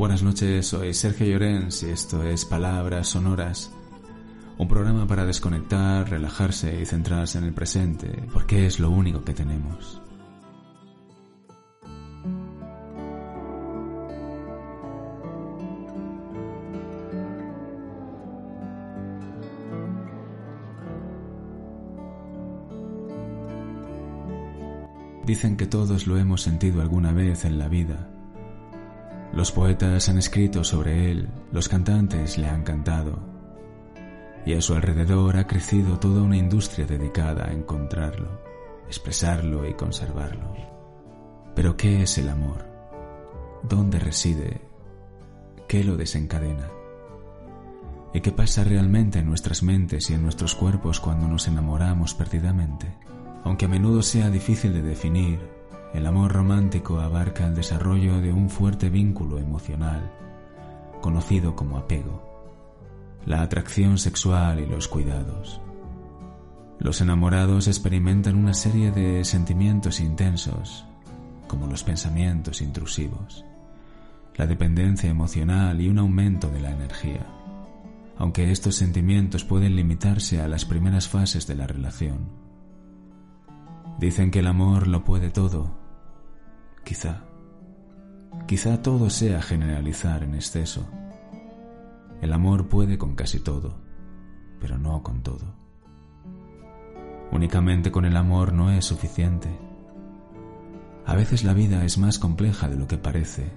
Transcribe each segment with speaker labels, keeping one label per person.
Speaker 1: Buenas noches, soy Sergio Llorens y esto es Palabras Sonoras, un programa para desconectar, relajarse y centrarse en el presente, porque es lo único que tenemos. Dicen que todos lo hemos sentido alguna vez en la vida, los poetas han escrito sobre él, los cantantes le han cantado, y a su alrededor ha crecido toda una industria dedicada a encontrarlo, expresarlo y conservarlo. Pero ¿qué es el amor? ¿Dónde reside? ¿Qué lo desencadena? ¿Y qué pasa realmente en nuestras mentes y en nuestros cuerpos cuando nos enamoramos perdidamente? Aunque a menudo sea difícil de definir, el amor romántico abarca el desarrollo de un fuerte vínculo emocional, conocido como apego, la atracción sexual y los cuidados. Los enamorados experimentan una serie de sentimientos intensos, como los pensamientos intrusivos, la dependencia emocional y un aumento de la energía, aunque estos sentimientos pueden limitarse a las primeras fases de la relación. Dicen que el amor lo puede todo Quizá. Quizá todo sea generalizar en exceso. El amor puede con casi todo, pero no con todo. Únicamente con el amor no es suficiente. A veces la vida es más compleja de lo que parece.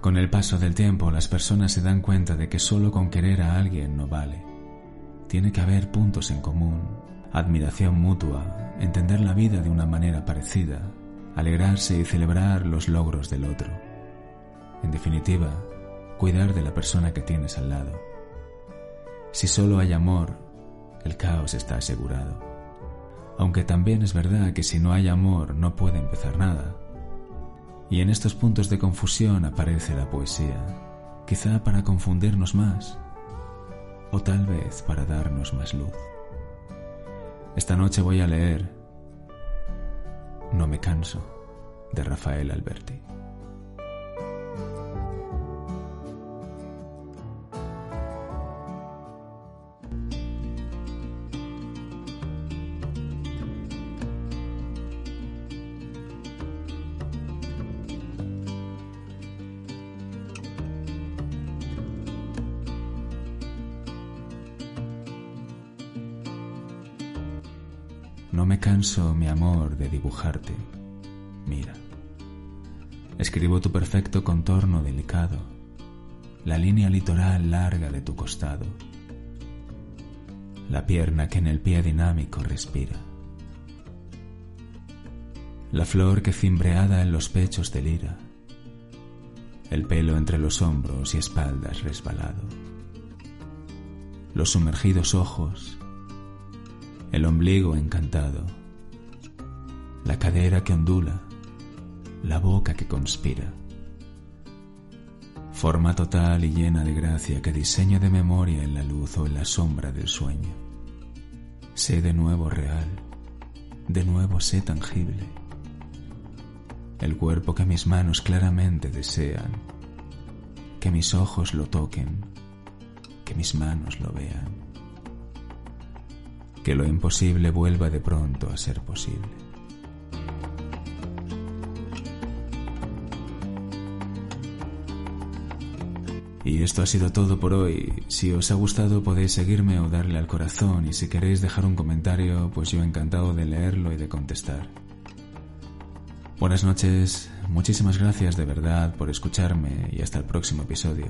Speaker 1: Con el paso del tiempo las personas se dan cuenta de que solo con querer a alguien no vale. Tiene que haber puntos en común, admiración mutua, entender la vida de una manera parecida, alegrarse y celebrar los logros del otro. En definitiva, cuidar de la persona que tienes al lado. Si solo hay amor, el caos está asegurado. Aunque también es verdad que si no hay amor no puede empezar nada. Y en estos puntos de confusión aparece la poesía, quizá para confundirnos más, o tal vez para darnos más luz. Esta noche voy a leer no me canso, de Rafael Alberti. No me canso, mi amor, de dibujarte. Mira. Escribo tu perfecto contorno delicado, la línea litoral larga de tu costado, la pierna que en el pie dinámico respira, la flor que cimbreada en los pechos delira, el pelo entre los hombros y espaldas resbalado, los sumergidos ojos el ombligo encantado, la cadera que ondula, la boca que conspira. Forma total y llena de gracia que diseño de memoria en la luz o en la sombra del sueño. Sé de nuevo real, de nuevo sé tangible. El cuerpo que mis manos claramente desean, que mis ojos lo toquen, que mis manos lo vean que lo imposible vuelva de pronto a ser posible. Y esto ha sido todo por hoy. Si os ha gustado podéis seguirme o darle al corazón y si queréis dejar un comentario, pues yo encantado de leerlo y de contestar. Buenas noches, muchísimas gracias de verdad por escucharme y hasta el próximo episodio.